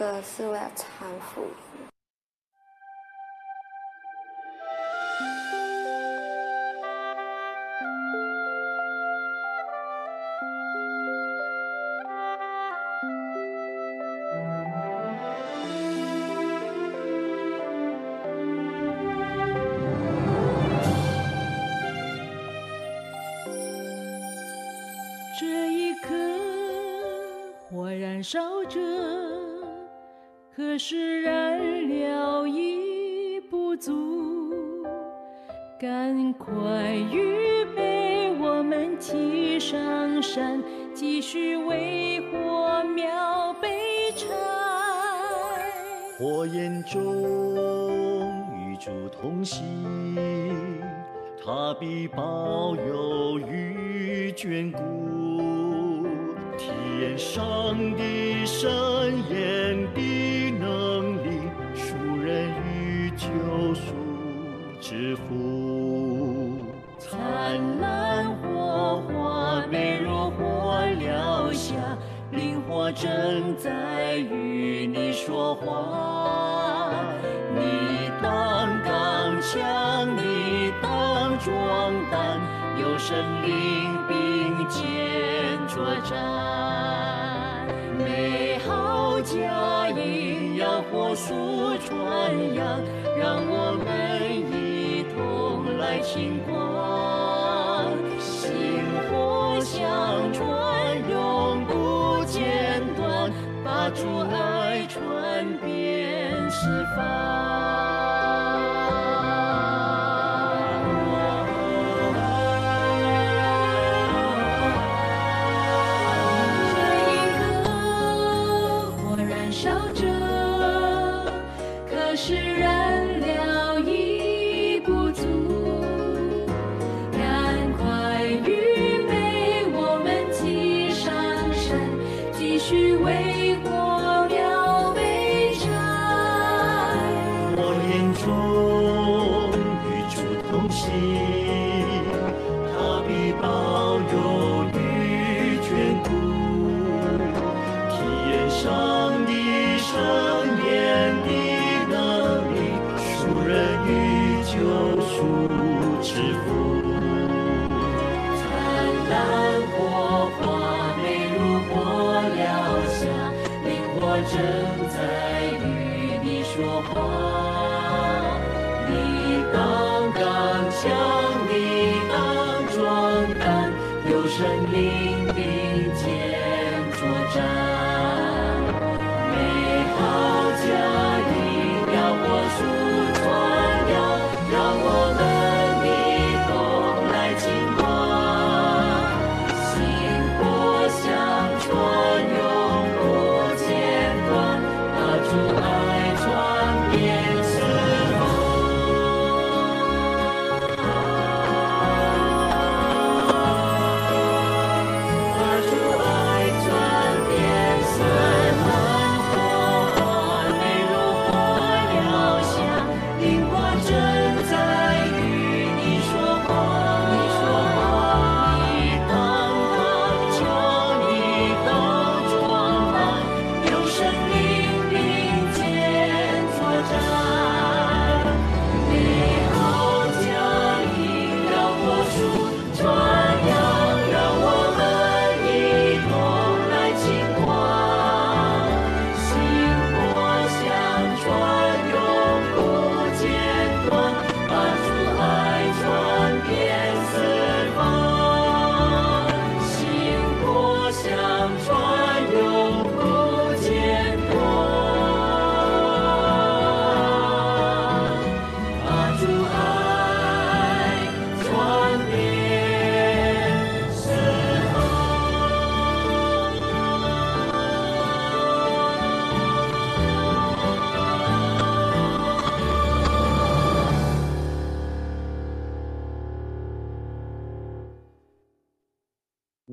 个，是为了传福赶快预备，我们提上山，继续为火苗备柴。火焰中与主同行，他必保佑与眷顾。体验上帝神眼的能力，赎人与救赎之福。灿烂火花，美如火燎下，灵火正在与你说话。你当刚强，你当壮胆，有神灵并肩作战。美好佳音要火速传扬，让我们一同来庆光。这一个火燃烧着，可是燃料已不足。赶快预备，我们齐上身，继续为。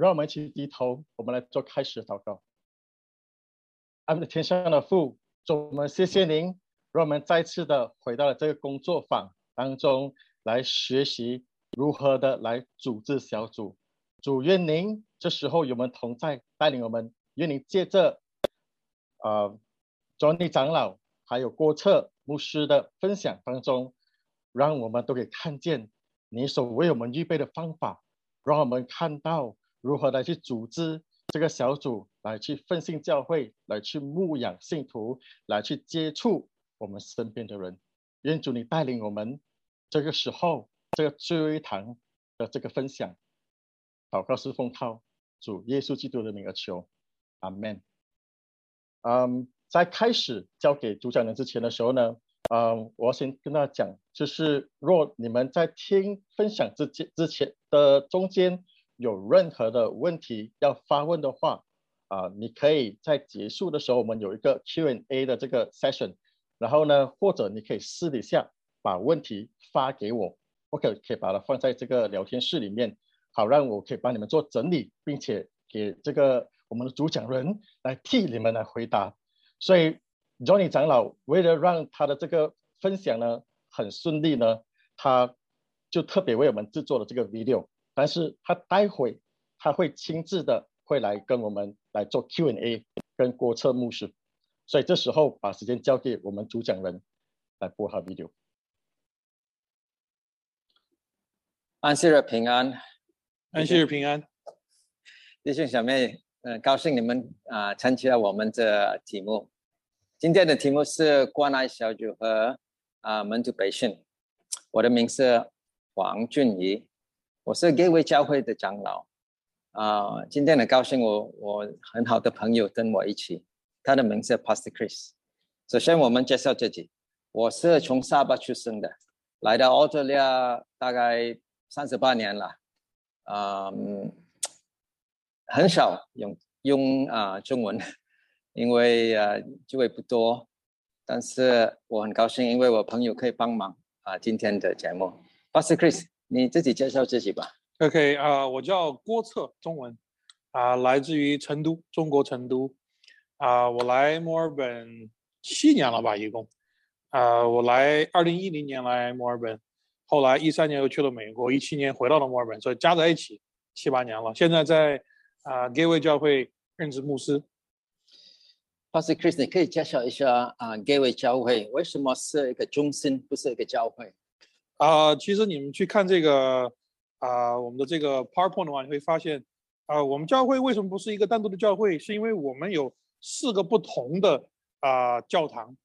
让我们一起低头，我们来做开始祷告。爱我们的天上的父，主，我们谢谢您，让我们再次的回到了这个工作坊当中来学习如何的来组织小组。主，愿您这时候与我们同在，带领我们。愿您借着呃，Johnny 长老还有郭策牧师的分享当中，让我们都可以看见你所为我们预备的方法，让我们看到如何来去组织这个小组，来去奉信教会，来去牧养信徒，来去接触我们身边的人。愿主你带领我们，这个时候这个最后一堂的这个分享，祷告是奉靠主耶稣基督的名而求，阿门。嗯，在开始交给主讲人之前的时候呢，嗯，我先跟大家讲，就是若你们在听分享之间之前的中间有任何的问题要发问的话，啊，你可以在结束的时候，我们有一个 Q&A 的这个 session，然后呢，或者你可以私底下把问题发给我，我可可以把它放在这个聊天室里面，好让我可以帮你们做整理，并且给这个。我们的主讲人来替你们来回答，所以 Johnny 长老为了让他的这个分享呢很顺利呢，他就特别为我们制作了这个 video，但是他待会他会亲自的会来跟我们来做 Q&A，跟郭策牧师，所以这时候把时间交给我们主讲人来播好 video。安息日平安，安息日平安，弟兄小妹。嗯，高兴你们啊参加我们这题目。今天的题目是关爱小组和啊门徒培训。我的名是黄俊仪，我是 Gateway 教会的长老。啊，今天很高兴我我很好的朋友跟我一起，他的名字 Pastor Chris。首先我们介绍自己，我是从沙巴出生的，来到澳大利亚大概三十八年了。嗯。很少用用啊中文，因为啊机会不多，但是我很高兴，因为我朋友可以帮忙啊今天的节目。Pastor Chris，你自己介绍自己吧。OK 啊，我叫郭策，中文啊，来自于成都，中国成都啊，我来墨尔本七年了吧，一共啊，我来二零一零年来墨尔本，后来一三年又去了美国，一七年回到了墨尔本，所以加在一起七八年了，现在在。啊，Gateway 教会任职牧师。Pastor Chris，你可以介绍一下啊，Gateway 教会为什么是一个中心，不是一个教会？啊，其实你们去看这个啊，我们的这个 PowerPoint 的话，你会发现啊，我们教会为什么不是一个单独的教会？是因为我们有四个不同的啊教堂，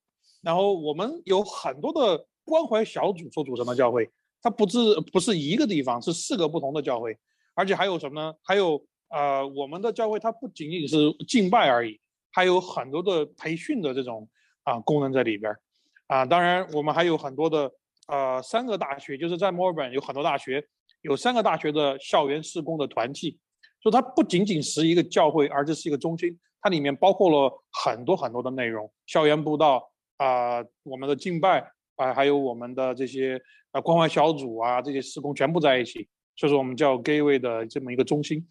然后我们有很多的关怀小组所组成的教会，它不是不是一个地方，是四个不同的教会，而且还有什么呢？还有。呃，我们的教会它不仅仅是敬拜而已，还有很多的培训的这种啊功能在里边儿啊。当然，我们还有很多的呃三个大学，就是在墨尔本有很多大学，有三个大学的校园施工的团体，所以它不仅仅是一个教会，而这是一个中心，它里面包括了很多很多的内容，校园步道啊，我们的敬拜啊，还有我们的这些啊关怀小组啊，这些施工全部在一起，所以说我们叫 Gateway 的这么一个中心。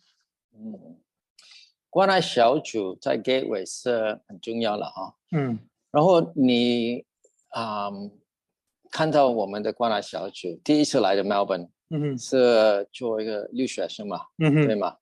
嗯，关爱小组在 Gateway 是很重要了啊。嗯，然后你啊，看到我们的关爱小组第一次来的 Melbourne，嗯是做一个留学生嘛，嗯哼，对吗？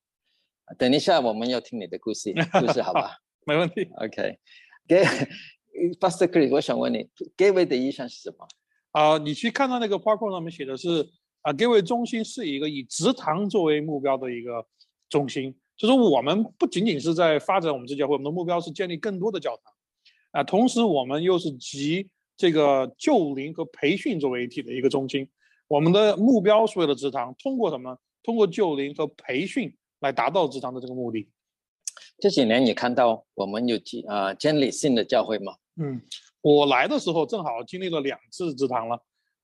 等一下我们要听你的故事，故事好吧？没问题。OK，Get，Pastor Chris，我想问你，Gateway 的意思是什么？啊，你去看到那个 PowerPoint 上面写的是啊，Gateway 中心是一个以直堂作为目标的一个。中心就是我们不仅仅是在发展我们这教会，我们的目标是建立更多的教堂，啊，同时我们又是集这个救灵和培训作为一体的一个中心。我们的目标是为了职堂，通过什么？通过救灵和培训来达到职堂的这个目的。这几年你看到我们有几啊建立新的教会吗？嗯，我来的时候正好经历了两次职堂了，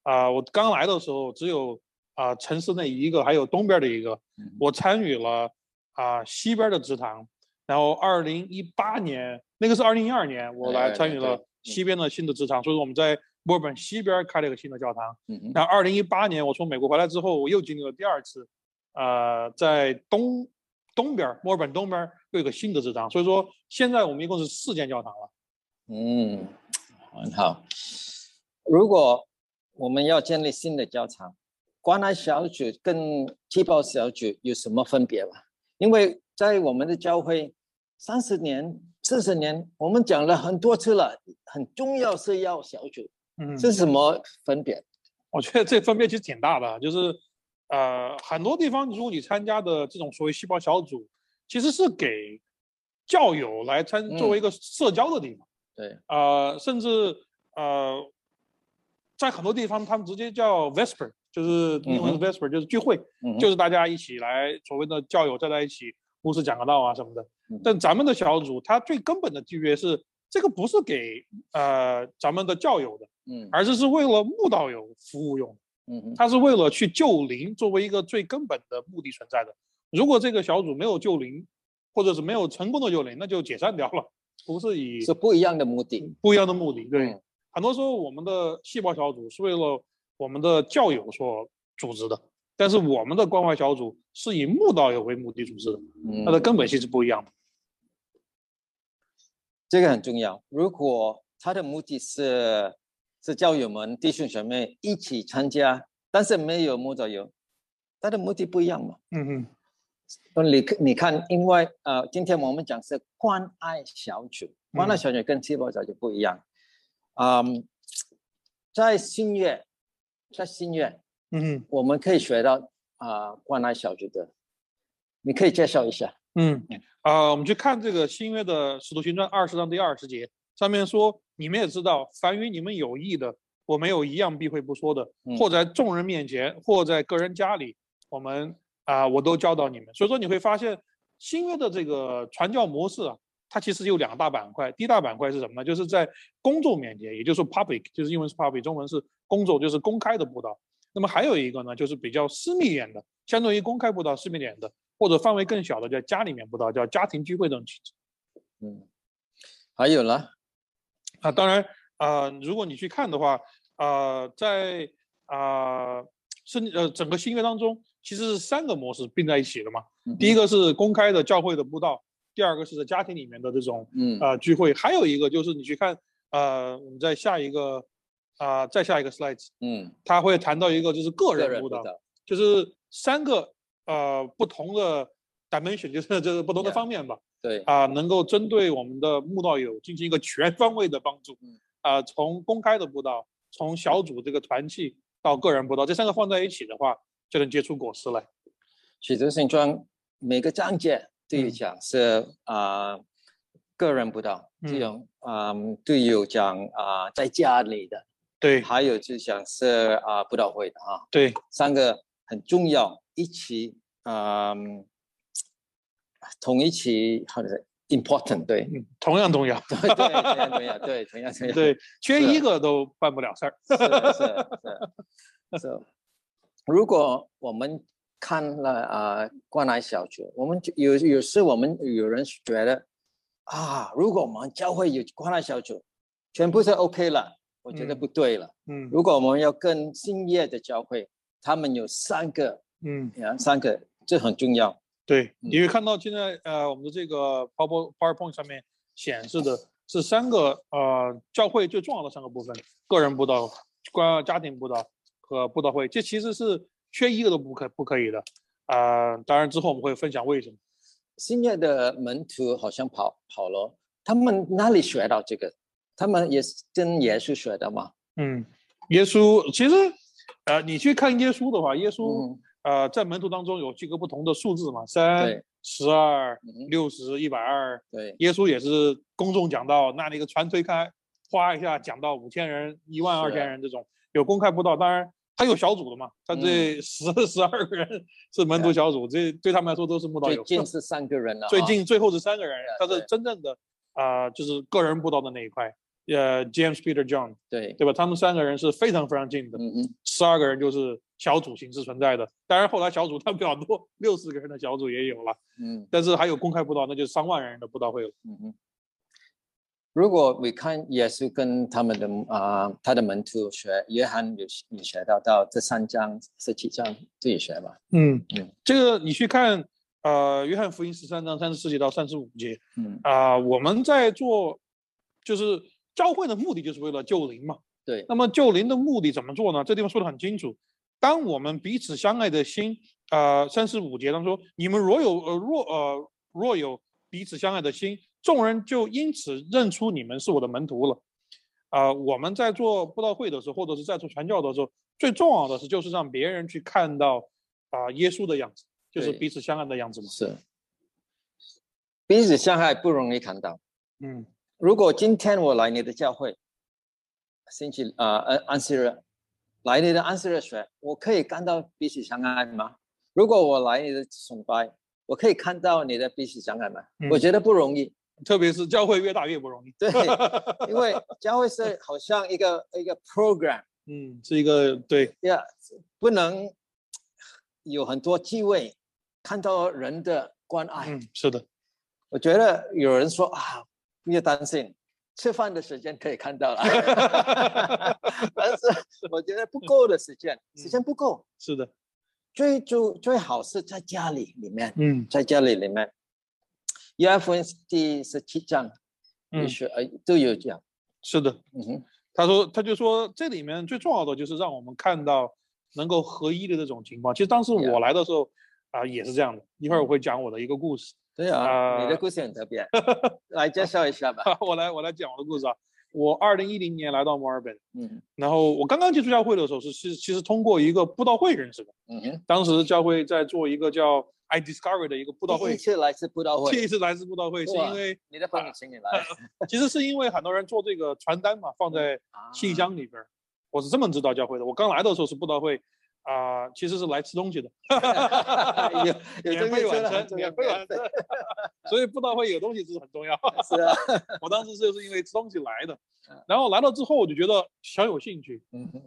啊，我刚来的时候只有。啊，城市内一个，还有东边的一个，我参与了啊西边的职堂，然后二零一八年那个是二零一二年，我来参与了西边的新的职场，所以说我们在墨尔本西边开了一个新的教堂。嗯那二零一八年我从美国回来之后，我又经历了第二次，呃，在东东边墨尔本东边又有个新的职场，所以说现在我们一共是四间教堂了。嗯，很好。如果我们要建立新的教堂，关爱小组跟气泡小组有什么分别吗？因为在我们的教会三十年四十年，我们讲了很多次了，很重要是要小组，嗯，是什么分别？我觉得这分别其实挺大的，就是呃很多地方，如果你参加的这种所谓细胞小组，其实是给教友来参作为一个社交的地方，对，呃，甚至呃在很多地方他们直接叫 vesper，就是英文 vesper，、就是聚会，嗯就是大家一起来所谓的教友站在一起，牧师讲个道啊什么的嗯。但咱们的小组，它最根本的区别是，这个不是给呃咱们的教友的，嗯而是是为了慕道友服务用的。嗯哼它是为了去救灵作为一个最根本的目的存在的。如果这个小组没有救灵，或者是没有成功的救灵，那就解散掉了，不是以是不一样的目的。不一样的目的。对，嗯很多时候我们的细胞小组是为了我们的教友所组织的，但是我们的关怀小组是以慕道友为目的组织的，它的嗯，根本性是不一样的。这个很重要。如果他的目的是是教友们弟兄姐妹一起参加，但是没有牧者友，他的目的不一样嘛。嗯嗯，那你，你看，因为呃，今天我们讲是关爱小组，关爱嗯小组跟细胞小组不一样。嗯，在新月，在新月，嗯，我们可以学到啊、关爱小组的，你可以介绍一下。嗯，啊，我们去看这个新约的《使徒行传》二十章第二十节，上面说：“你们也知道，凡与你们有益的，我没有一样避讳不说的，嗯或在众人面前，或在个人家里，我们啊、我都教导你们。”所以说你会发现，新约的这个传教模式啊，它其实有两大板块。第一大板块是什么呢？就是在公众面前，也就是说 public，就是英文是 public，中文是公众，就是公开的布道。那么还有一个呢，就是比较私密一点的，相对于公开布道私密点的，或者范围更小的，叫家里面布道，叫家庭聚会这种。嗯，还有呢？啊，当然，呃，如果你去看的话，呃，在啊，是呃整个新约当中，其实是三个模式并在一起的嘛。第一个，是公开的教会的布道，第二个是在家庭里面的这种嗯呃聚会，还有一个就是你去看，呃，我们在下一个啊、再下一个 slide，嗯，他会谈到一个就是个个人布道，人不道，就是三个呃不同的 dimension，就是就是不同的方面吧。对，啊、能够针对我们的慕道友进行一个全方位的帮助嗯。啊、从公开的布道，从小组这个团契到个人布道，这三个放在一起的话，就能结出果实来。许多新庄每个章节都有嗯讲是啊、个人不道，这嗯种啊、都有讲啊、在家里的，对还有就想是啊、布道会的啊，对，三个很重要，一起嗯、同一起好像是 important 对嗯，同样重要。对对同样重要对同样重要对，缺一个都办不了事儿。是是是是。如果我们看了啊、关爱小组，我们就有有时我们有人觉得啊，如果我们教会有关爱小组，全部是 OK 了，我觉得嗯不对了。嗯如果我们要跟新业的教会，他们有三个，嗯，啊，三个，这很重要。对，嗯你会看到现在呃我们的这个 Power PowerPoint 上面显示的是三个呃教会最重要的三个部分：个人布道、关家庭布道和布道会。这其实是缺一个都不可不可以的。啊，当然之后我们会分享为什么。新业的门徒好像跑跑了，他们哪里学到这个？他们也是跟耶稣学的嘛？嗯，耶稣其实呃你去看耶稣的话，耶稣、嗯呃在门徒当中有几个不同的数字嘛，三对、十二、嗯六十、一百二。对，耶稣也是公众讲道，那那个船推开，哗一下讲到五千人、一万二是千人这种，有公开布道。当然他有小组的嘛，他嗯这十 十二个人是门徒小组，这对他们来说都是慕道友。最近是三个人了啊，最近最后是三个人，他是真正的啊、就是个人布道的那一块。呃，James、Peter、John，对，对吧？他们三个人是非常非常近的，嗯嗯，十二个人就是小组形式存在的。当然后来小组他比较多，六十个人的小组也有了，嗯但是还有公开布道，那就是上万人的布道会了。嗯嗯。如果你看耶稣跟他们的啊、他的门徒学，约翰有有学到到这三章、十七章自己学吧？嗯嗯这个你去看，呃，约翰福音十三章三十四节到三十五节嗯，啊、我们在做，就是教会的目的就是为了救灵嘛。对，那么救灵的目的怎么做呢？这地方说的很清楚，当我们彼此相爱的心，呃，三十五节当中说，你们若有呃若呃若有彼此相爱的心，众人就因此认出你们是我的门徒了。啊、我们在做布道会的时候，或者是在做传教的时候，最重要的是就是让别人去看到啊、耶稣的样子，就是彼此相爱的样子嘛。是彼此相爱不容易看到。嗯如果今天我来你的教会，星期啊呃安息日来你的安息日学，我可以看到彼此相爱吗？如果我来你的崇拜，我可以看到你的彼此相爱吗？我嗯觉得不容易。特别是教会越大越不容易。对，因为教会是好像一个一个 program 嗯，是一个对，呀不能有很多机会看到人的关爱。嗯，是的，我觉得有人说啊，不要担心，吃饭的时间可以看到了，但是我觉得不够的时间，时间不够。是的，最最最好是在家里里面，嗯在家里里面。约翰福音第十七章，嗯也，是呃都有讲，是的。嗯哼，他说，他就说这里面最重要的就是让我们看到能够合一的这种情况。其实当时我来的时候啊、也是这样的。一会儿我会讲我的一个故事。对啊，你的啊故事很特别，来介绍一下吧。我来我来讲我的故事啊。我二零一零年来到墨尔本，嗯然后我刚刚接触教会的时候是是其实通过一个布道会认识的。嗯哼，当时教会在做一个叫 I Discover 的一个布道会第一，次来自布道会，第一次来自布道会是因为你的朋友请你来，其实是因为很多人做这个传单嘛，放在信啊箱里边儿。我是这么知道教会的。我刚来的时候是布道会啊、其实是来吃东西的，有有免这个费晚餐，免费晚餐。所以布道会有东西吃很重要。是啊，我当时就是因为吃东西来的嗯，然后来了之后我就觉得小有兴趣，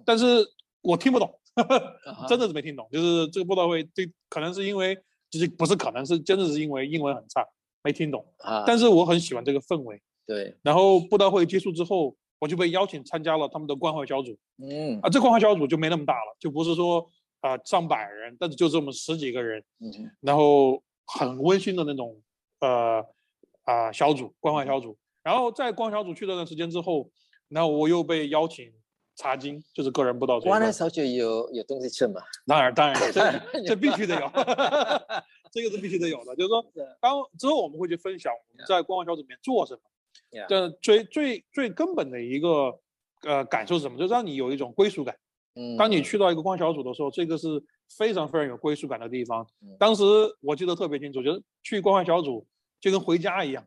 但是我听不懂，啊真的是没听懂。就是这个布道会，这可能是因为，就是不是可能是真的是因为英文很差，没听懂。啊，但是我很喜欢这个氛围。对，然后布道会结束之后，我就被邀请参加了他们的关怀小组嗯啊。这关怀小组就没那么大了，就不是说啊、上百人，但是就这么十几个人，嗯然后很温馨的那种呃啊、小组关怀小组。然后在关怀小组去了段时间之后，然后我又被邀请查经，就是个人布道这一块关爱小组有有东西吃吗？当然，当然，这 这必须得有，这个是必须得有的。就是说，当之后我们会去分享我们在关怀小组里面做什么。这最最最根本的一个呃感受是什么？就让你有一种归属感。嗯，当你去到一个关怀小组的时候，这个是非常非常有归属感的地方嗯。当时我记得特别清楚，就是去关怀小组就跟回家一样，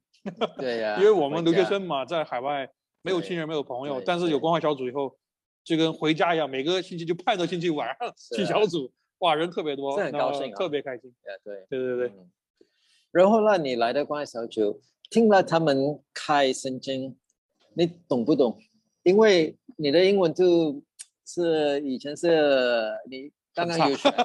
对呀，因为我们留学生嘛，在海外没有亲人，没有朋友，但是有对关怀小组以后，就跟回家一样，每个星期就盼着星期五晚上去小组，哇，人特别多，这很高兴啊特别开心。呀对对对对，嗯然后那，你来的关爱小组，听了他们开圣经，你懂不懂？因为你的英文就是以前是你刚刚有学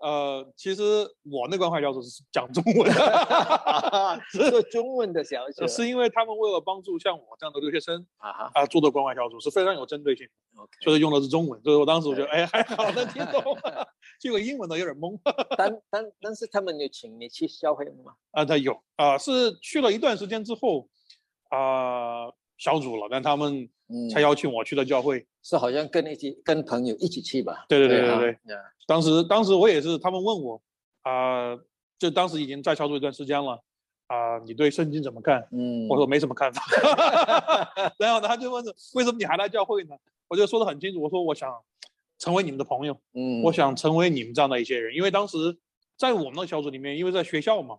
呃，其实我那关怀小组是讲中文的，做中文的小组，是因为他们为了帮助像我这样的留学生啊哈啊做的关怀小组是非常有针对性的，，OK。所以用的是中文，所以我当时我觉得哎还好能听懂，结果英文的有点懵但但但是他们有请你去消费吗？啊，他有啊是去了一段时间之后啊小组了，但他们嗯才邀请我去了教会，是好像跟一起跟朋友一起去吧？对对对对啊对呀当时当时我也是，他们问我啊、就当时已经在小组一段时间了啊、你对圣经怎么看？嗯，我说没什么看法。然后呢，他就问着为什么你还来教会呢？我就说的很清楚，我说我想成为你们的朋友，嗯，我想成为你们这样的一些人，因为当时在我们的小组里面，因为在学校嘛，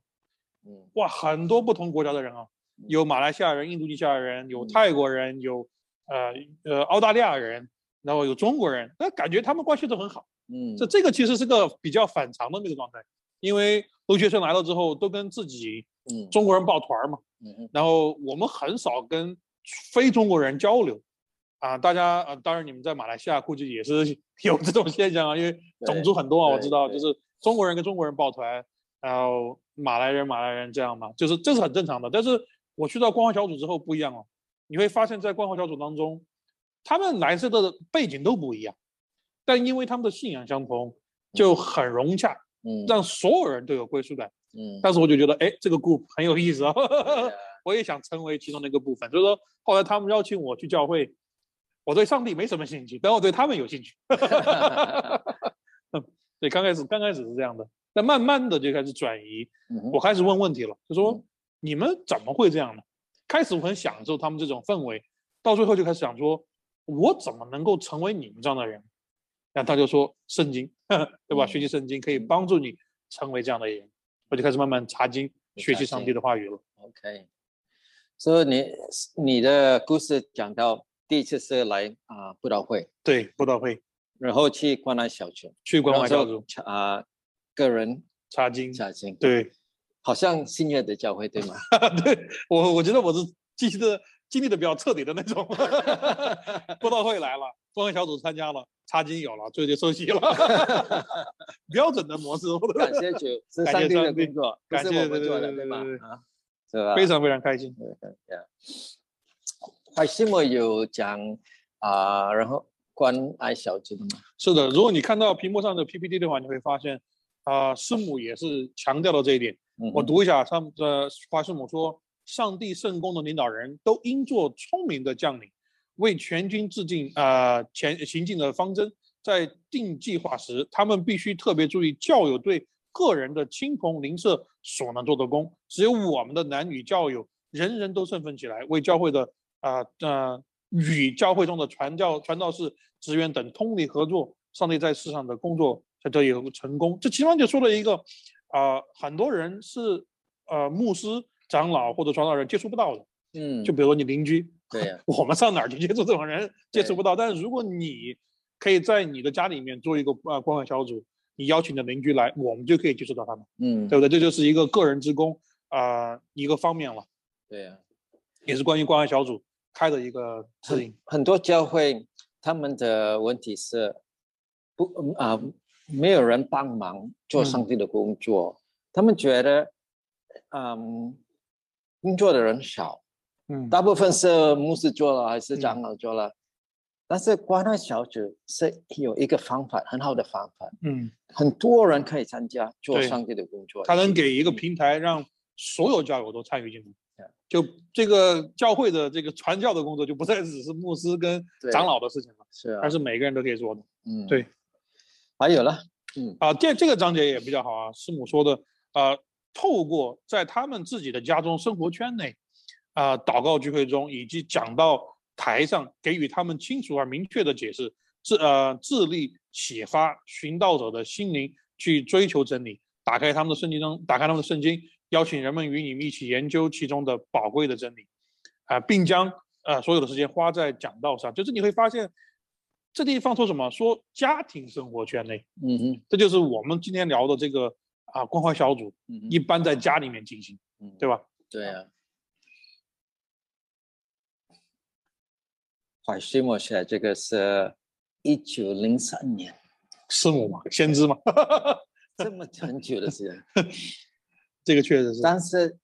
嗯哇，很多不同国家的人啊，有马来西亚人、印度尼西亚人，有嗯泰国人，有呃呃澳大利亚人，然后有中国人，那感觉他们关系都很好。嗯，这这个其实是个比较反常的那个状态，因为留学生来了之后都跟自己嗯中国人抱团嘛，嗯哼然后我们很少跟非中国人交流。啊，大家呃，当然你们在马来西亚估计也是 有这种现象啊，因为种族很多啊，我知道，就是中国人跟中国人抱团，然后马来人马来人这样嘛，就是这是很正常的。但是我去到关怀小组之后不一样哦，你会发现在关怀小组当中，他们来自的背景都不一样，但因为他们的信仰相同，就很融洽，嗯让所有人都有归属感。嗯，当时我就觉得，哎，这个 group 很有意思啊，对 啊我也想成为其中的一个部分。所以说，后来他们邀请我去教会，我对上帝没什么兴趣，但我对他们有兴趣。对，刚开始刚开始是这样的。但慢慢的就开始转移，嗯我开始问问题了，就说嗯你们怎么会这样呢？开始我很享受他们这种氛围，到最后就开始想说，我怎么能够成为你们这样的人？然后他就说圣经，对吧？嗯学习圣经可以帮助你成为这样的人。我就开始慢慢查经，学习上帝的话语了。OK，所以你你的故事讲到第一次是来啊布道会，对，布道会然后去关爱小组，去关怀小组啊个人查经，查经，，对，好像新约的教会对吗？对我我觉得我是记得经历的比较彻底的那种。布道会来了，关怀小组参加了，查经有了，最后就受洗了，标准的模式，我感谢主，是上帝的感谢上帝工作，不感谢是我们对做的，对对吗啊，是吧？非常非常开心。对对对。怀西莫有讲啊，然后关爱小组的吗？是的，如果你看到屏幕上的 PPT 的话，你会发现，啊、师母也是强调了这一点。嗯我读一下，上呃，华师母说，上帝圣公的领导人都应做聪明的将领，为全军制定啊前行进的方针，在定计划时，他们必须特别注意教友对个人的亲朋邻舍所能做的功。只有我们的男女教友，人人都振奋起来，为教会的啊呃与教会中的传教传道士、职员等通力合作，上帝在世上的工作才得以成功。这其中就说了一个啊、很多人是呃牧师、长老或者传道人接触不到的，嗯，就比如说你邻居，对呀，我们上哪儿去接触这种人？接触不到。但是如果你可以在你的家里面做一个呃关怀小组，你邀请你的邻居来，我们就可以接触到他们，嗯，对不对？这就是一个个人之功啊、一个方面了，对呀。也是关于关怀小组开的一个指引。很多教会他们的问题是不嗯啊、没有人帮忙做上帝的工作，他们觉得嗯工作的人少，嗯，大部分是牧师做了还是嗯长老做了，但是关爱小组是有一个方法很好的方法，嗯，很多人可以参加做上帝的工作，他能给一个嗯平台，让所有教友都参与进来。就这个教会的这个传教的工作，就不再只是牧师跟长老的事情了，是啊。而，是每个人都可以做的。嗯。对，还有了，嗯啊，这这个章节也比较好啊。师母说的，啊，透过在他们自己的家中生活圈内，啊、祷告聚会中以及讲到台上，给予他们清楚而明确的解释，致呃致力启发寻道者的心灵去追求真理，打开他们的圣经中，打开他们的圣经，邀请人们与你们一起研究其中的宝贵的真理，啊、并将呃所有的时间花在讲道上。就是你会发现，这地方说什么？说家庭生活圈内。嗯哼这就是我们今天聊的这个啊关怀小组，嗯哼一般在家里面进行，嗯对吧？对啊。怀西莫写这个是一九零三年，师母嘛，先知嘛，这么很久的时间，这个确实是，但是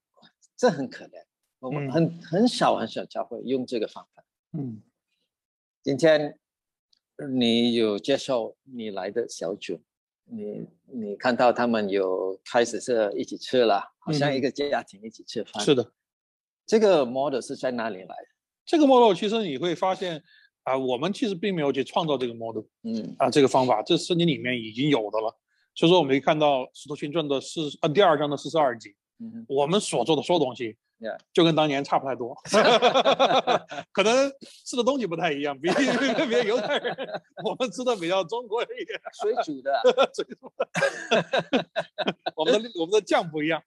这很可怜，我们嗯很很少很少教会用这个方法。嗯今天你有接受你来的小组，你你看到他们有开始是一起吃了，好像一嗯个家庭一起吃饭。是的，这个 model 是在哪里来的？这个 model 其实你会发现啊，我们其实并没有去创造这个 model 嗯啊，这个方法，这圣经里面已经有的了。所以说，我们可以看到《使徒行传》的四啊第二章的四十二节，嗯我们所做的所有东西就跟当年差不太多，可能吃的东西不太一样，比 比犹太人，我们吃的比较中国一点。水煮的啊，所以说我们的我们的酱不一样。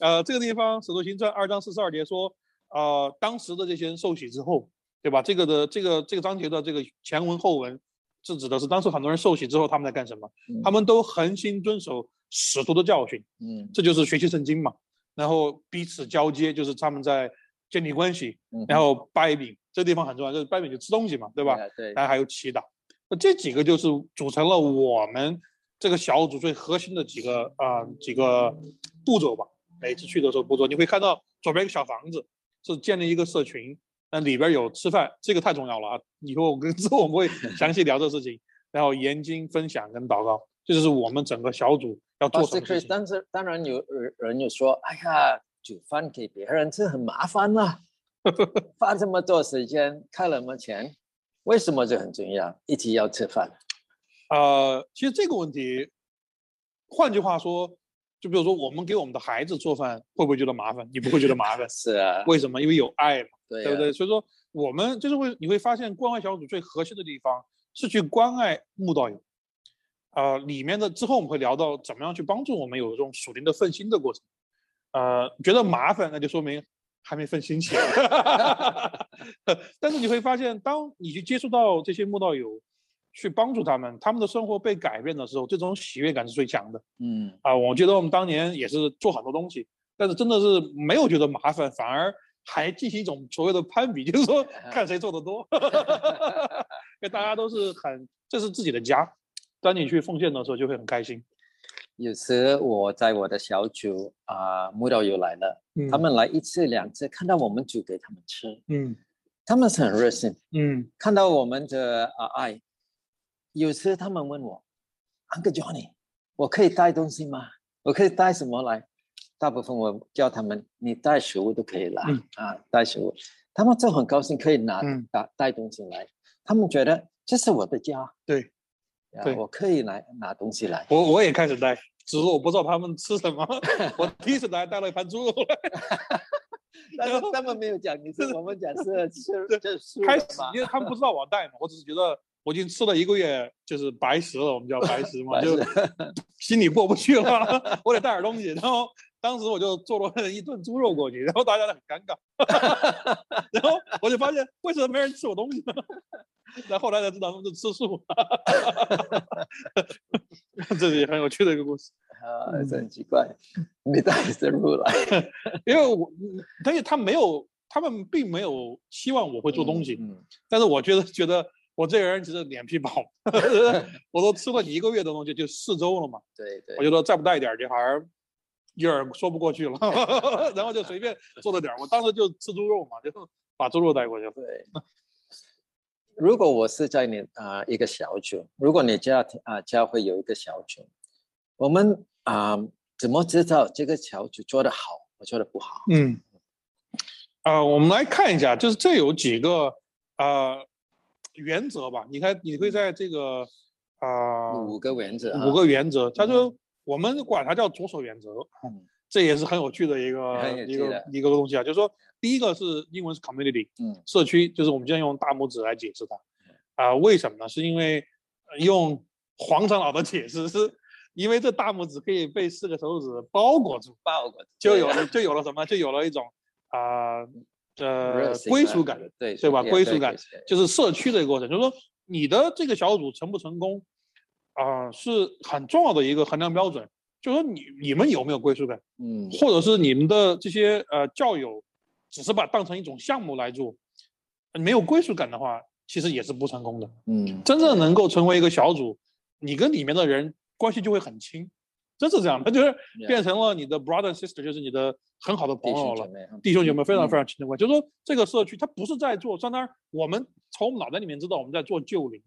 呃，这个地方《使徒行传》二章四十二节说，呃，当时的这些人受洗之后，对吧？这个的这个这个章节的这个前文后文，是指的是当时很多人受洗之后他们在干什么？他们都恒心遵守使徒的教训，嗯这就是学习圣经嘛。然后彼此交接，就是他们在建立关系，然后掰饼，这地方很重要，就是掰饼就吃东西嘛，对吧？对，然后还有祈祷，那这几个就是组成了我们这个小组最核心的几个啊、几个步骤吧。每次去的时候步骤，你会看到左边一个小房子是建立一个社群，那里边有吃饭，这个太重要了啊！以后我跟之后我们会详细聊这事情，然后研经分享跟祷告，这就是我们整个小组要做什 Pastor 么事 Chris，情。但是当然有人人有说，哎呀，煮饭给别人吃很麻烦呐、花这么多时间，开那么钱，为什么这很重要？一起要吃饭。呃，其实这个问题换句话说，就比如说我们给我们的孩子做饭，会不会觉得麻烦？你不会觉得麻烦 是啊，为什么？因为有爱嘛，对啊对不对？所以说我们就是会你会发现关爱小组最核心的地方是去关爱慕道友。呃，里面的之后我们会聊到怎么样去帮助我们有这种属灵的奋心的过程。呃，觉得麻烦，那就说明还没奋心起来。但是你会发现，当你去接触到这些慕道友，去帮助他们，他们的生活被改变的时候，这种喜悦感是最强的。嗯啊，我觉得我们当年也是做很多东西，但是真的是没有觉得麻烦，反而还进行一种所谓的攀比，就是说 看谁做的多，因为大家都是很这是自己的家，当你去奉献的时候就会很开心。有时我在我的小组啊，慕道友来了，嗯。他们来一次两次，看到我们煮给他们吃，嗯。他们是很热心，嗯。看到我们的啊爱，有时他们问我，Uncle Johnny，我可以带东西吗？我可以带什么来？大部分我叫他们，你带食物都可以来、嗯啊，带食物，他们就很高兴可以拿嗯。带带东西来，他们觉得这是我的家，对，啊对我可以来拿东西来。我我也开始带，只是我不知道他们吃什么。我第一次来带了一盘猪肉来，但是他们没有讲，你是我们讲是吃这是开始因为他们不知道我带嘛，我只是觉得我已经吃了一个月，就是白食了，我们叫白食嘛，就心里过不去了，我得带点东西。然后当时我就做了一顿猪肉过去，然后大家都很尴尬，然后我就发现为什么没人吃我东西呢？然后后来才知道他们是吃素，这是也很有趣的一个故事。啊，这很奇怪，没带食物来，因为我，但是他没有，他们并没有希望我会做东西，嗯，但是我觉得觉得我这个人其实脸皮薄，我都吃了你一个月的东西，就四周了嘛，对对，我觉得再不带一点儿，这还是有点说不过去了，然后就随便做了点儿，我当时就吃猪肉嘛，就把猪肉带过去了。对。如果我是在你啊、一个小组，如果你家庭啊、家会有一个小组，我们啊、怎么知道这个小组做得好，或做得不好？嗯，啊、我们来看一下，就是这有几个啊原则吧？你看，你会在这个啊、五个原则啊，五个原则，他嗯说我们管它叫左手原则，嗯这也是很有趣的一个 一个一个东西啊。就是说，第一个是英文是 community，嗯社区，就是我们今天用大拇指来解释它。啊、为什么呢？是因为呃用黄长老的解释，是因为这大拇指可以被四个手指包裹住，包裹就有了就有了什么？就有了一种啊呃归属感，对对吧？归属感就是社区的一个过程，就是说你的这个小组成不成功啊、是很重要的一个衡量标准。就是说你你们有没有归属感，嗯或者是你们的这些呃教友只是把它当成一种项目来做，没有归属感的话，其实也是不成功的。嗯真正能够成为一个小组，你跟里面的人关系就会很亲，真是这样的，就是变成了你的 brother and sister，就是你的很好的朋友了。弟兄姐妹非常嗯非常亲的关系，就是说这个社区它不是在做，相当于我们从我们脑袋里面知道我们在做救灵，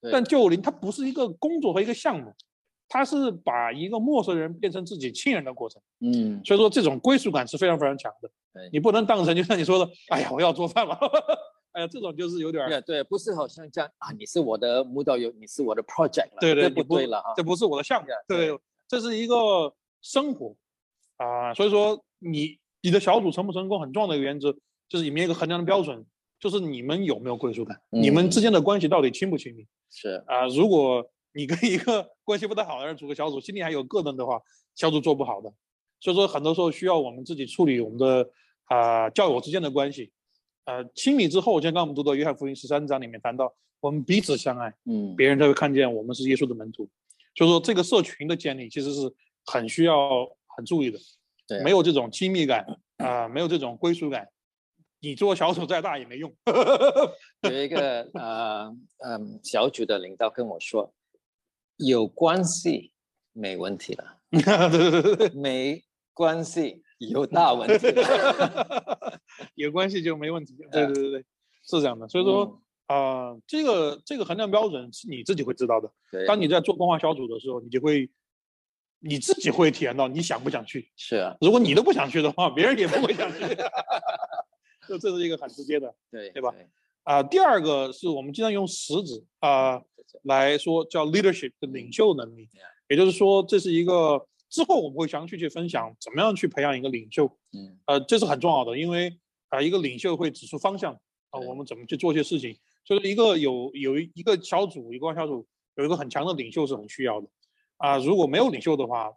对但救灵它不是一个工作和一个项目，它是把一个陌生人变成自己亲人的过程。嗯所以说这种归属感是非常非常强的对。你不能当成就像你说的，哎呀，我要做饭了，哎呀，这种就是有点儿，对对，不是好像这样啊，你是我的舞蹈友，你是我的 project 了，对对，这不对了啊这，不是我的项目对，这是一个生活啊。所以说你你的小组成不成功，很重要的一个原则就是里面一个衡量的标准，就是你们有没有归属感，你们嗯之间的关系到底亲不亲密是啊？如果你跟一个 关系不太好的人组个小组，心里还有膈应的话，小组做不好的。所以说，很多时候需要我们自己处理我们的啊、教友之间的关系。呃，亲密之后，就像刚刚我们读的约翰福音十三章里面谈到，我们彼此相爱，嗯别人才会看见我们是耶稣的门徒。所以说，这个社群的建立其实是很需要很注意的。对啊没有这种亲密感啊、没有这种归属感，你做小组再大也没用。有一个呃嗯小组的领导跟我说，有关系没问题了，没关系有大问题了。有关系就没问题。对对对对，是这样的。所以说啊、这个这个衡量标准是你自己会知道的。对，当你在做规划小组的时候，你就会你自己会体验到你想不想去。是啊，如果你都不想去的话，别人也不会想去。就这是一个很直接的对对吧？啊、第二个是我们经常用食指啊、来说叫 leadership 的领袖能力，也就是说，这是一个之后我们会详细去分享怎么样去培养一个领袖，嗯。呃，这是很重要的，因为啊、一个领袖会指出方向啊、对我们怎么去做一些事情，所以一个有有一一个小组，一个小组有一个很强的领袖是很需要的。啊、如果没有领袖的话，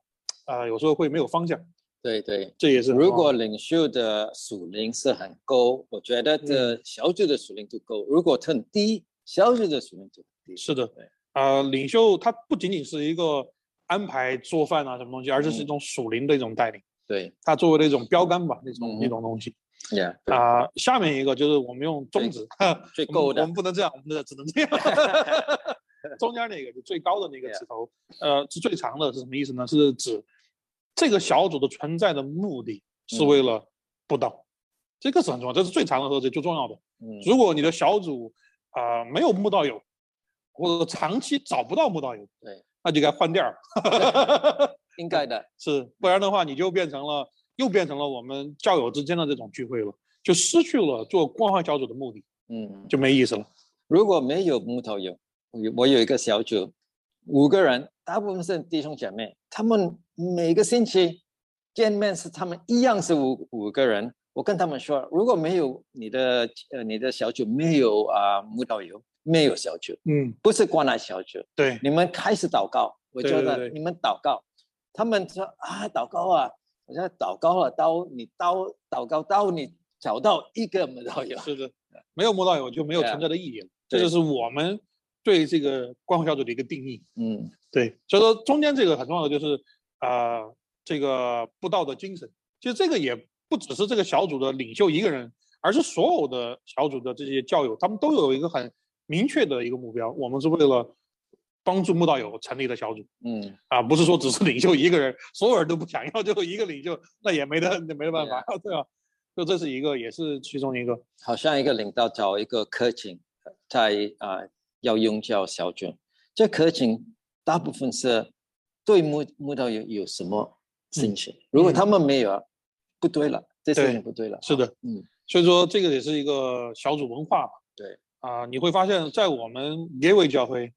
啊、有时候会没有方向，对对。这也是如果领袖的属灵是很高，我觉得这小组的属灵就够；如果很低，小组的属灵就很低。是的对，呃，领袖他不仅仅是一个安排做饭啊什么东西，而且是一嗯种属灵的一种带领，对他作为了一种标杆吧，那种那嗯种东西。，Yeah，啊、下面一个就是我们用中指，最我们够的我们不能这样，我们只能这样。中间那个就最高的那个.指头，呃，是最长的，是什么意思呢？是指这个小组的存在的目的是为嗯了布道，这个是很重要，这是最长的和最最重要的。嗯，如果你的小组啊、没有木道友，或者长期找不到木道友，对，那就该换地儿。应该的。是，不然的话，你就变成了又变成了我们教友之间的这种聚会了，就失去了做光环小组的目的，嗯，就没意思了。如果没有木头友，我有我有一个小组，五个人，大部分是弟兄姐妹，他们每个星期见面是他们一样是五五个人。我跟他们说，如果没有你的呃你的小组没有啊木道友，没有小组，嗯，不是关爱小组，对，你们开始祷告，我觉得你们祷告，他们说啊祷告啊，我说祷告了，到你到祷告到你找到一个木道友，是的，没有木道友就没有存在的意义了。这就是我们对这个光环小组的一个定义。嗯对，所以说中间这个很重要的就是啊、呃这个布道的精神。其实这个也不只是这个小组的领袖一个人，而是所有的小组的这些教友，他们都有一个很明确的一个目标，我们是为了帮助慕道友成立的小组嗯啊，不是说只是领袖一个人，所有人都不想要，就一个领袖，那也没得没得办法，对吧？就这是一个，也是其中一个。好像一个领导找一个科警，在啊、要用叫小卷，这可请大部分是对木木道友有什么兴趣？如果他们没有，不对了，这事对情不对了。是的，嗯，所以说这个也是一个小组文化嘛。对啊、你会发现在我们耶维教会，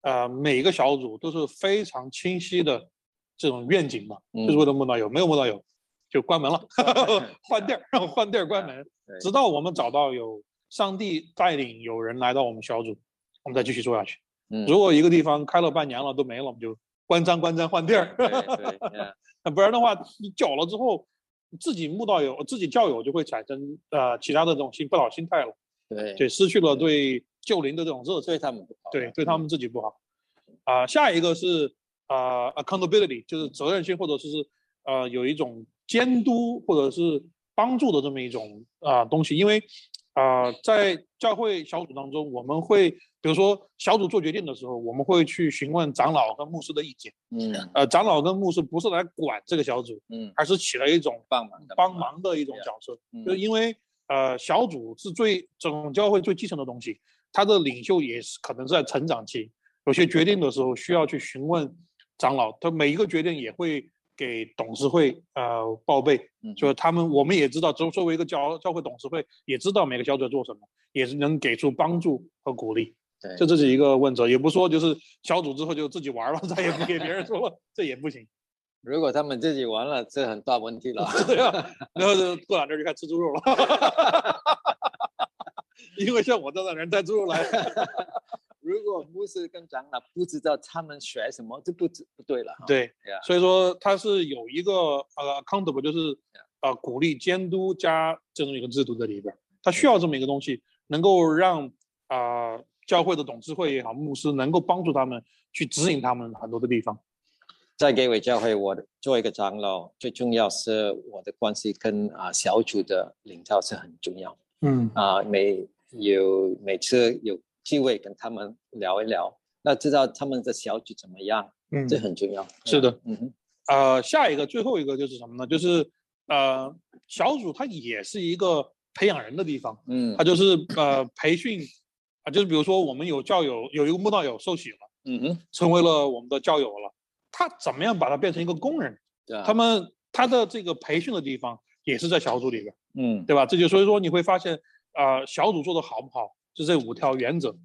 啊，每一个小组都是非常清晰的这种愿景嘛，就是嗯为了木道友，没有木道友就关门了，换地儿，换地儿关门，对直到我们找到有上帝带领有人来到我们小组，我们再继续做下去。嗯，如果一个地方开了半年了都没了，我们就关张关张换地儿。那 不然的话，你久了之后，自己慕道友、自己教友就会产生呃其他的这种心不好心态了，对对，失去了对旧邻的这种热对，他们不好。对，对他们自己不好。啊、下一个是啊、accountability，就是责任心，或者是呃有一种监督或者是帮助的这么一种啊、东西，因为啊、在教会小组当中，我们会比如说小组做决定的时候，我们会去询问长老跟牧师的意见。嗯。呃，长老跟牧师不是来管这个小组，嗯，而是起了一种帮忙的帮忙的一种角色，嗯。就是因为呃小组是最总教会最基层的东西，他的领袖也是可能是在成长期，有些决定的时候需要去询问长老，他每一个决定也会给董事会呃报备，嗯。就是他们我们也知道，作作为一个教教会董事会，也知道每个小组在做什么，也是能给出帮助和鼓励，对这这是一个问责，也不说就是小组之后就自己玩了，再也不给别人说了，这也不行。如果他们自己玩了，这很大问题了。对啊，然后就过两天就开始吃猪肉了，因为像我这种人带猪肉来，如果牧师跟长老不知道他们学什么，这不知不对了哈。对所以说他是有一个呃 accountable，就是呃鼓励监督加这种一个制度在里边儿，他需要这么一个东西，能够让啊、教会的董事会也好，牧师能够帮助他们去指引他们很多的地方。在给伟教会，我的做一个长老，最重要是我的关系跟啊、小组的领导是很重要嗯啊、每有每次有机会跟他们聊一聊，那知道他们的小组怎么样，嗯这很重要。是的，嗯哼，呃，下一个最后一个就是什么呢？就是呃小组它也是一个培养人的地方。嗯它就是呃培训啊，就是比如说我们有教友有一个慕道友受洗了，嗯哼，成为了我们的教友了，他怎么样把他变成一个工人？对啊，他们他的这个培训的地方也是在小组里边，嗯对吧？这就所以说你会发现，呃，小组做的好不好，是这五条原则，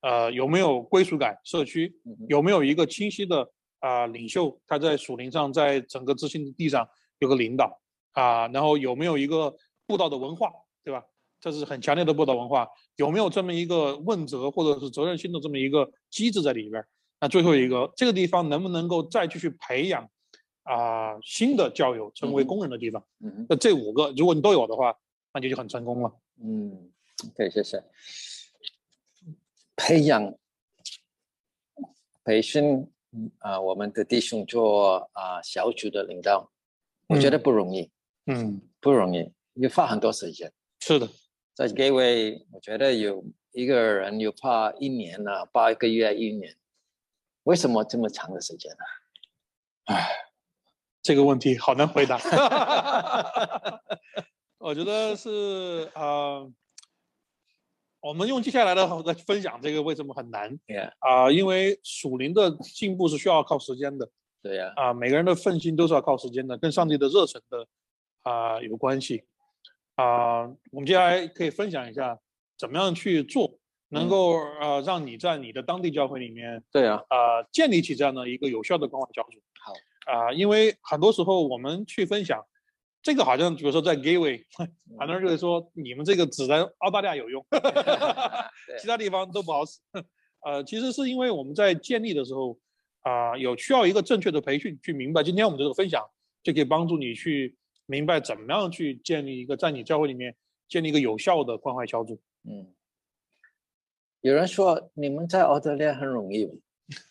呃，有没有归属感，社区有没有一个清晰的啊、领袖，他在属灵上，在整个知信地上有个领导啊、然后有没有一个布道的文化，对吧？这是很强烈的布道文化，有没有这么一个问责或者是责任心的这么一个机制在里边儿？那最后一个，这个地方能不能够再继续培养啊、新的教友成为工人的地方？嗯那这五个，如果你都有的话，那你就很成功了。嗯，OK，谢谢。培养、培训啊、我们的弟兄做啊、小组的领导，我觉得不容易，嗯，不容易，你花很多时间。是的，在各位，我觉得有一个人有怕一年了，八个月、一年，为什么这么长的时间呢？这个问题好难回答。我觉得是呃，我们用接下来的来分享这个为什么很难啊、因为属灵的进步是需要靠时间的对呀、啊、每个人的奋心都是要靠时间的，跟上帝的热忱的啊、有关系啊、我们接下来可以分享一下怎么样去做，能嗯够呃让你在你的当地教会里面对啊，呃、建立起这样的一个有效的关怀小组。好啊、因为很多时候我们去分享，这个好像比如说在 Gateway，很多人就会说你们这个只在澳大利亚有用，其他地方都不好使。呃，其实是因为我们在建立的时候啊、有需要一个正确的培训，去明白今天我们这个分享就可以帮助你去明白怎么样去建立一个在你教会里面建立一个有效的关怀小组。嗯，有人说你们在澳大利亚很容易，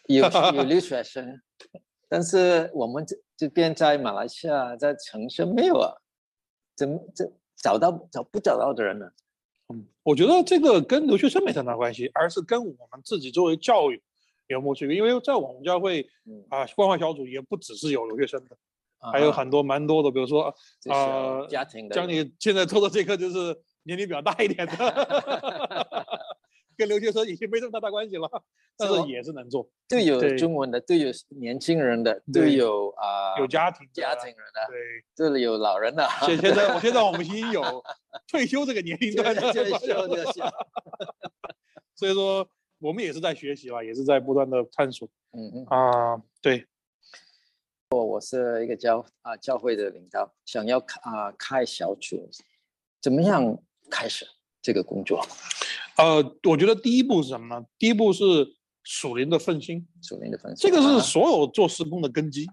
有 有留学生，但是我们这这边在马来西亚在城市没有啊，怎么这找到找不找到的人呢？嗯，我觉得这个跟留学生没太大关系，而是跟我们自己作为教育有没有区别。因为在我们教会嗯，啊、关怀小组也不只是有留学生的，还有啊很多蛮多的，比如说啊呃家庭的像你现在做的这个就是年龄比较大一点的，跟留学生已经没这么大关系了，但是也是能做，都有对中文的，都有年轻人的，都对有啊有家庭家庭人的，对。这里有老人的，现现在我现在我们已经有 退休这个年龄段的就关系了，就 就所以说我们也是在学习了，也是在不断的探索嗯嗯。啊、对，我是一个教啊教会的领导，想要开啊开小组，怎么样开始这个工作？呃，我觉得第一步是什么呢？第一步是属灵的奋心，属灵的奋心，这个是啊所有做施工的根基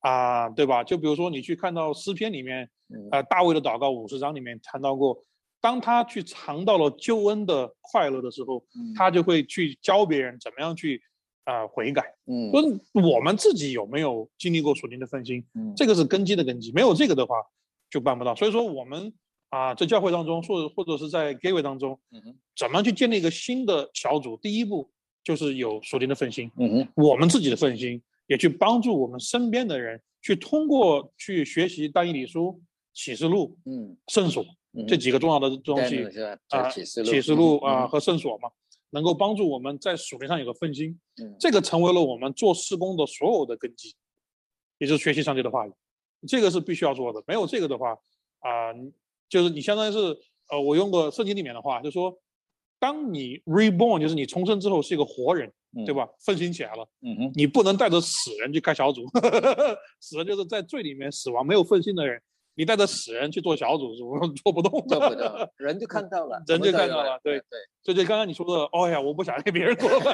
啊、对吧？就比如说你去看到诗篇里面，嗯呃，大卫的祷告五十章里面谈到过，当他去尝到了救恩的快乐的时候，嗯他就会去教别人怎么样去啊、悔改。嗯说我们自己有没有经历过属灵的分心，嗯这个是根基的根基，没有这个的话就办不到。所以说我们啊，在教会当中，或者或者是在 gateway 当中，嗯哼怎么去建立一个新的小组？第一步就是有属灵的分心，嗯哼我们自己的分心，也去帮助我们身边的人，去通过去学习但以理书、启示录、嗯圣所嗯这几个重要的东西啊，启示录啊和圣所嘛，能够帮助我们在属灵上有个奋心。嗯这个成为了我们做施工的所有的根基，也就是学习上帝的话语，这个是必须要做的。没有这个的话，啊、就是你相当于是，呃，我用个圣经里面的话，就说，当你 reborn，就是你重生之后是一个活人，对？吧？奋心起来了，你不能带着死人去开小组，死人就是在罪里面死亡没有奋心的人，你带着死人去做小组是 做不动做不的。到，人就看到了，人就看到了 对对对，所以就刚刚你说的，哦呀，我不想给别人做饭，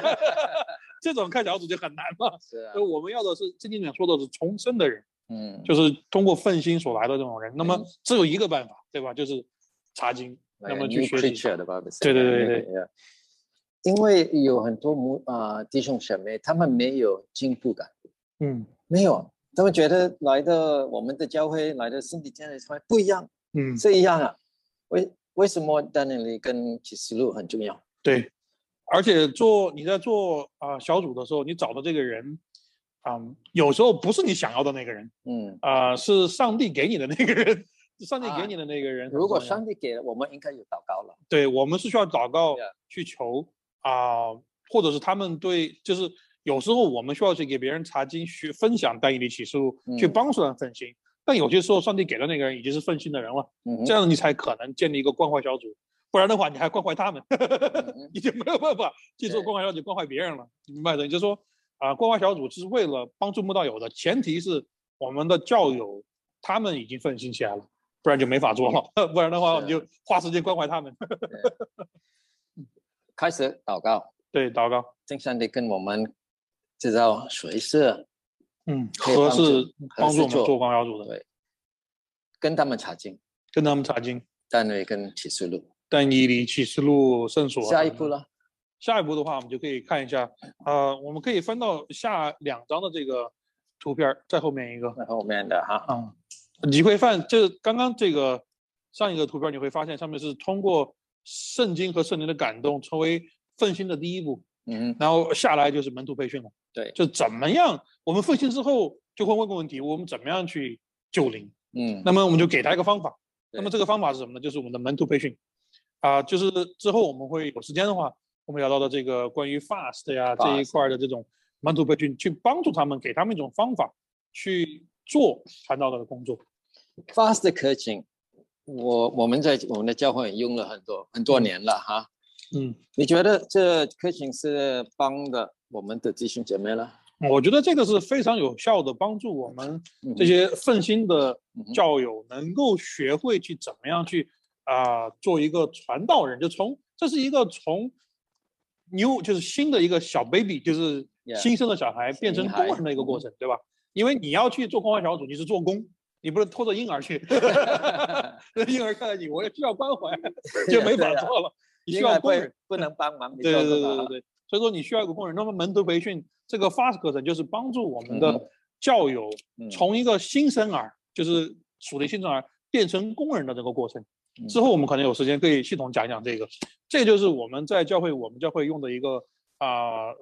这种看小组就很难嘛。是啊所以，我们要的是圣经里面说的是重生的人，嗯，就是通过奋心所来的这种人。那么嗯只有一个办法，对吧？就是查经，那么去学习。对对对对。因为有很多母啊弟兄姐妹，他们没有进步感，嗯没有，他们觉得来的我们的教会来的身体健康不一样，嗯，是一样啊。为为什么丹尼利跟启示录很重要？对。而且做你在做啊、小组的时候，你找的这个人，啊、有时候不是你想要的那个人，嗯，啊、是上帝给你的那个人，上帝啊给你的那个人。如果上帝给了，我们应该有祷告了。对我们是需要祷告去求啊、或者是他们对，就是有时候我们需要去给别人查经，去分享单一的启示录，去嗯帮助他们分心。但有些时候，上帝给的那个人已经是分心的人了，嗯这样你才可能建立一个关怀小组，不然的话，你还关怀他们，嗯 你就没有办法去做关怀小组，关怀别人了，你明白的？也就是说，啊，关怀小组是为了帮助慕道友的，前提是我们的教友他们已经奋心起来了，不然就没法做了，不然的话我们就花时间关怀他们。开始祷告，对，祷告，请上帝跟我们知道谁是嗯，合适助帮助我们做做关怀小组的，对，跟他们查经，跟他们查经，单位跟启示录。但你离启示录圣所。下一步？了，下一步的话，我们就可以看一下，呃，我们可以翻到下两张的这个图片儿，在后面一个。在后面的哈，嗯，你会发现，这刚刚这个上一个图片，你会发现上面是通过圣经和圣灵的感动，成为奋兴的第一步，嗯，然后下来就是门徒培训了。对，就怎么样，我们复兴之后就会问个问题：我们怎么样去救灵？嗯，那么我们就给他一个方法。那么这个方法是什么呢？就是我们的门徒培训。啊、就是之后我们会有时间的话，我们聊到的这个关于 fast 呀这一块儿的这种门徒培训，去帮助他们，给他们一种方法去做传道的工作。fast 的课程，我我们在我们的教会也用了很多很多年了哈。嗯，你觉得这课程是帮的我们的弟兄姐妹了？我觉得这个是非常有效的，帮助我们嗯。这些奋兴的教友能够学会去怎么样去啊、做一个传道人，就从这是一个从 new 就是新的一个小 baby，就是新生的小孩变成婴孩。工人的一个过程，对吧？因为你要去做关怀小组，你是做工，你不能拖着婴儿去，婴儿看到你，我也需要关怀，就没法做了，你需要工人。不能帮忙，对对对对对，所以说你需要一个工人。那么门徒培训这个 FAST 课程就是帮助我们嗯的教友嗯。从一个新生儿，就是属灵新生儿变成工人的这个过程。嗯。之后我们可能有时间可以系统讲一讲这个，这就是我们在教会我们教会用的一个啊、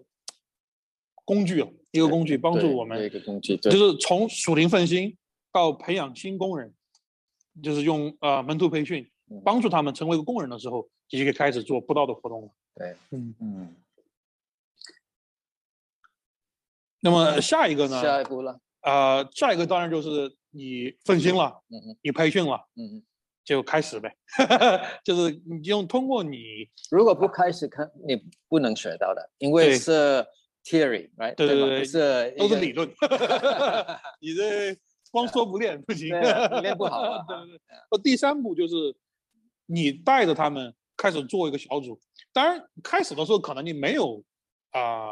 工具了，一个工具帮助我们一个工具，对，就是从属灵奋兴到培养新工人，就是用呃门徒培训嗯。帮助他们成为一个工人的时候，就可以开始做布道的活动了。对，嗯，嗯，那么下一个呢？下一步了，呃，下一个当然就是你分心了，嗯嗯，你培训了，嗯嗯。就开始呗，就是你用通过你如果不开始看，你不能学到的，因为是 theory，right？对对对是都是理论，你这光说不练不行，练不好啊对对对。呃，第三步就是你带着他们开始做一个小组，当然开始的时候可能你没有啊、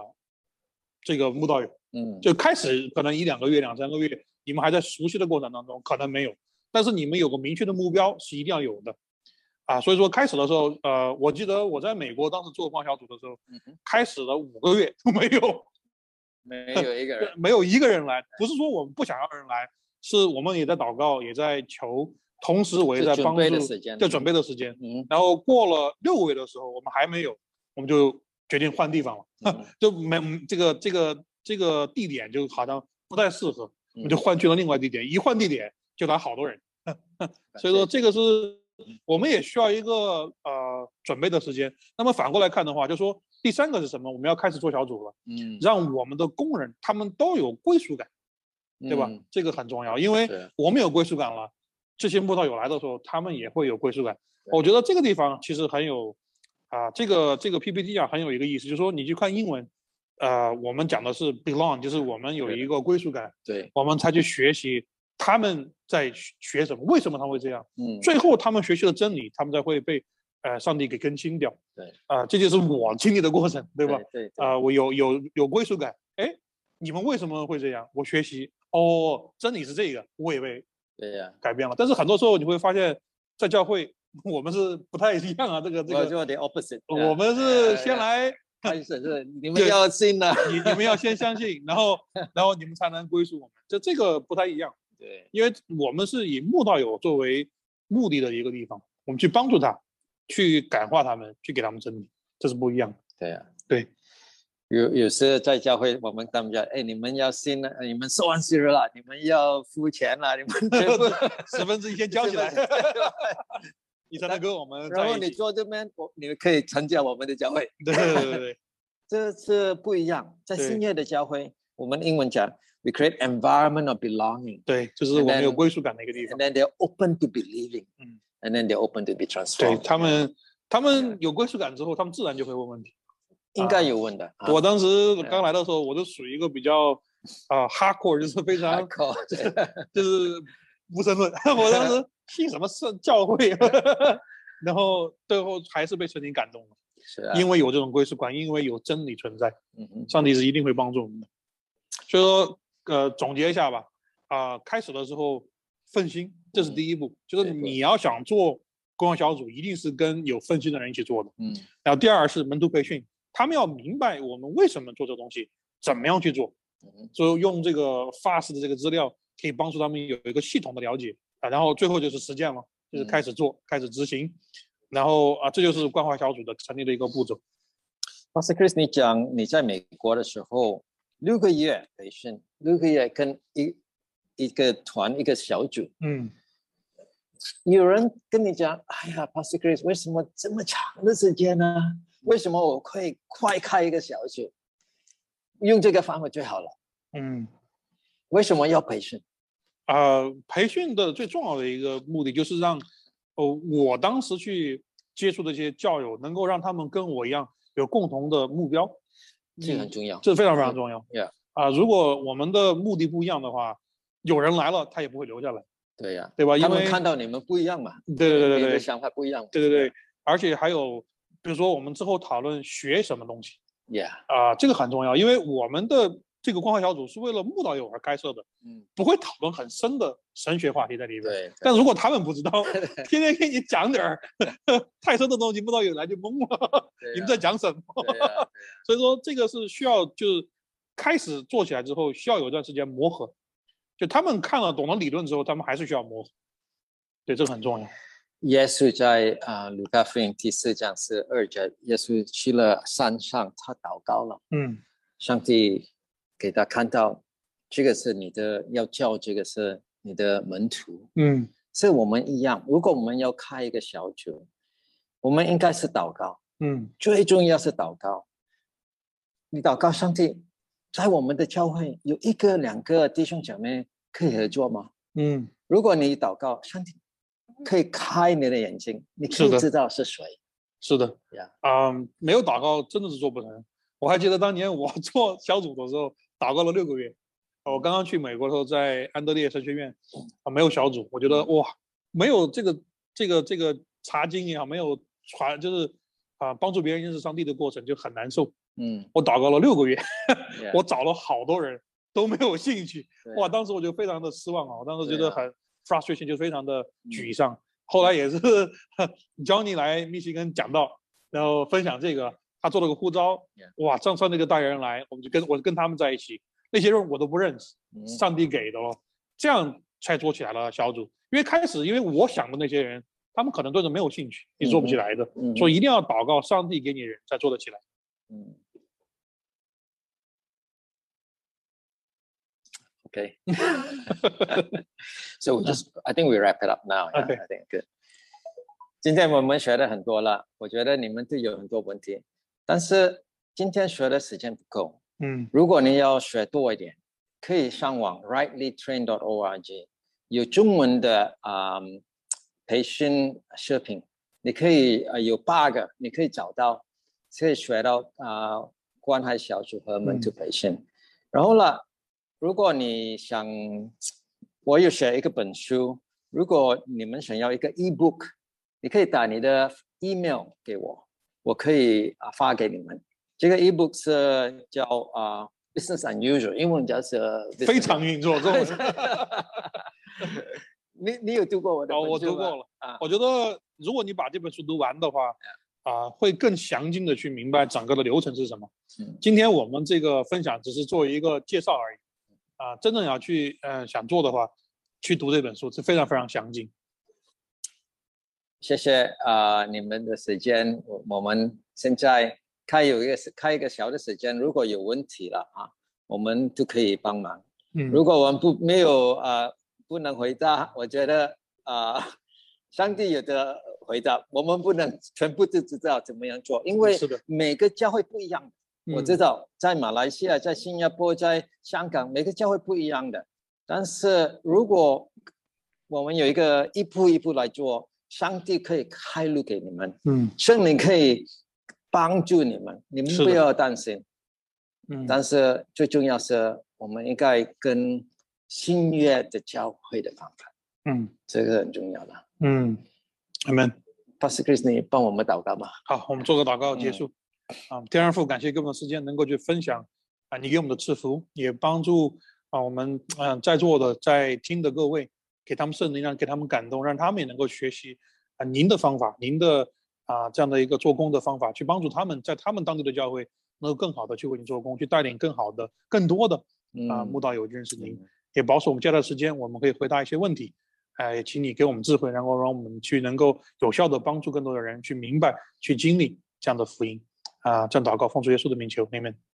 这个慕道友，嗯，就开始可能一两个月、两三个月，你们还在熟悉的过程当中，可能没有，但是你们有个明确的目标是一定要有的，啊，所以说开始的时候，呃，我记得我在美国当时做光小组的时候，嗯开始了五个月都没有，没有一个人，没有一个人来，不是说我们不想要人来，是我们也在祷告，也在求，同时我也在帮助备的时间在准备的时间，嗯。然后过了六个月的时候，我们还没有，我们就决定换地方了。嗯 就没嗯这个这个这个地点就好像不太适合，我们就嗯换去了另外地点。一换地点就来好多人，所以说这个是我们也需要一个呃准备的时间。那么反过来看的话，就说第三个是什么？我们要开始做小组了，嗯，让我们的工人他们都有归属感，对吧？嗯这个很重要，因为我们有归属感了，这些葡萄友来的时候，他们也会有归属感。我觉得这个地方其实很有啊，这个这个 PPT 啊很有一个意思，就是说你去看英文，呃，我们讲的是 belong，就是我们有一个归属感，对，我们才去学习他们在学学什么，为什么他会这样，嗯，最后他们学习了真理，他们才会被呃上帝给更新掉。对，啊、这就是我经历的过程，对吧？对对，啊、我有有有归属感。哎，你们为什么会这样？我学习哦，真理是这个，我也被对呀，改变了。但是很多时候你会发现，在教会我们是不太一样啊。这个这个，我做的 opposite，我们是先来你们要信的，你你们要先相信，然后 然后你们才能归属我们。就这个不太一样，对，因为我们是以慕道友作为目的的一个地方，我们去帮助他，去感化他们，去给他们真理，这是不一样的。对呀，对。有有时候在教会，我们他们讲，哎，你们要信了，你们收完息了，你们要付钱了，你们全部 十分之一先交起来你才能跟我们然后你。坐这边，我你们可以参加我们的教会，对对对对对。这是不一样。在新月的教会，我们英文讲，we create environment of belonging，对，就是我们有归属感的一个地方 and。then they're open to believing，嗯，and then they're open to be transformed。对他们，他们有归属感之后，他们自然就会问问题。应该有问的。啊我当时刚来的时候，我就属于一个比较啊 hardcore，就是非常 靠 就是无神论。我当时信什么圣教会，然后最后还是被圣经感动了，是啊，因为有这种归属感，因为有真理存在，嗯嗯上帝是一定会帮助我们的。所以说，呃，总结一下吧，啊、开始的时候奋心，这是第一步，就是你要想做公共小组，一定是跟有奋心的人一起做的。嗯然后第二是门徒培训，他们要明白我们为什么做这东西，怎么样去做，嗯所以用这个 FAST 的这个资料可以帮助他们有一个系统的了解啊。然后最后就是实践了，就是开始做，开始执行，然后啊，这就是关怀小组的成立的一个步骤。Pastor Chris，你讲你在美国的时候六个月培训，六个月跟一一个团一个小组，嗯，有人跟你讲，哎呀，Pastor Chris，为什么这么长的时间呢？为什么我可以快开一个小组？用这个方法最好了。嗯，为什么要培训？啊，培训的最重要的一个目的就是让，哦，我当时去接触的这些教友，能够让他们跟我一样有共同的目标，这个很重要。这非常非常重要。Yeah 啊，如果我们的目的不一样的话，有人来了，他也不会留下来，对呀、对吧？因他们为看到你们不一样嘛，对对对对对想法不一样。对对对，而且还有，比如说我们之后讨论学什么东西，Yeah，啊，这个很重要，因为我们的这个关怀小组是为了慕道友而开设的，嗯，不会讨论很深的神学话题在里边。对，但如果他们不知道，天天给你讲点儿 太深的东西，慕道友来就懵了，对你们在讲什么？所以说这个是需要就是开始做起来之后，需要有一段时间磨合。就他们看了懂了理论之后，他们还是需要磨合。对，这个很重要。耶稣在啊、鲁加福音第四章是二节，耶稣去了山上，他祷告了，嗯上帝给他看到，这个是你的要教，这个是你的门徒，嗯所以我们一样。如果我们要开一个小组，我们应该是祷告，嗯最重要是祷告。你祷告上帝，在我们的教会有一个两个弟兄姐妹可以合作吗？嗯，如果你祷告，上帝可以开你的眼睛，你可以知道是谁。是的。呀啊、没有祷告真的是做不成。我还记得当年我做小组的时候，祷告了六个月。我刚刚去美国的时候，在安德烈神学院啊，没有小组，我觉得哇，没有这个这个这个查经也好，没有传就是啊帮助别人认识上帝的过程就很难受。嗯，我祷告了六个月，我找了好多人都没有兴趣，哇，当时我就非常的失望啊，我当时觉得很 frustration，就非常的沮嗯丧。后来也是 Johnny 来密西根讲道，然后分享这个，他做了个呼召哇，上上那个带人来，我们就跟我跟他们在一起，那些人我都不认识，嗯上帝给的哦，这样才做起来了小组。因为开始因为我想的那些人，他们可能对这没有兴趣，你做不起来的，嗯所以一定要祷告上帝给你人才做得起来。嗯。Okay. so we just, I think we wrap it up now. yeah, Okay. I think good. 今天我们学的很多了，我觉得你们都有很多问题，但是今天学的时间不够。嗯如果你要学多一点，可以上网 rightlytrain.org，有中文的啊、嗯培训视频，你可以呃有八个，你可以找到，可以学到啊、关怀小组和门徒培训。然后呢，如果你想，我有写一个本书，如果你们想要一个 ebook，你可以打你的 email 给我，我可以啊发给你们。这个 ebook 是叫啊、business unusual，英文叫是非常运作，中文。你你有读过我的哦，我读过了。啊我觉得如果你把这本书读完的话，啊、会更详尽的去明白整个的流程是什么。嗯今天我们这个分享只是作为一个介绍而已，啊、真正要去呃想做的话，去读这本书是非常非常详尽。谢谢啊、你们的时间，我我们现在开有一个开一个小的时间，如果有问题了啊，我们都可以帮忙。嗯如果我们不没有啊、不能回答，我觉得啊、上帝有的回答，我们不能全部都知道怎么样做，因为是的每个教会不一样。我知嗯道在马来西亚、在新加坡、在香港，每个教会不一样的。但是如果我们有一个一步一步来做，上帝可以开路给你们，嗯圣灵可以帮助你们，你们不要担心。嗯，但是最重要是我们应该跟新约的教会的方法，嗯这个很重要的。嗯。Pastor Chris，你帮我们祷告吧。好，我们做个祷告结嗯束。啊，天然父，感谢给我们的时间，能够去分享啊，你给我们的赐福，也帮助啊我们啊在座的在听的各位，给他们圣灵，让给他们感动，让他们也能够学习啊您的方法，您的啊这样的一个做工的方法，去帮助他们在他们当地的教会能够更好的去为你做工，去带领更好的、更多的啊嗯慕道友认识您嗯，也保守我们接下来的时间，我们可以回答一些问题。哎，也请你给我们智慧，然后让我们去能够有效的帮助更多的人去明白、去经历这样的福音啊！这样祷告，奉主耶稣的名求，阿门。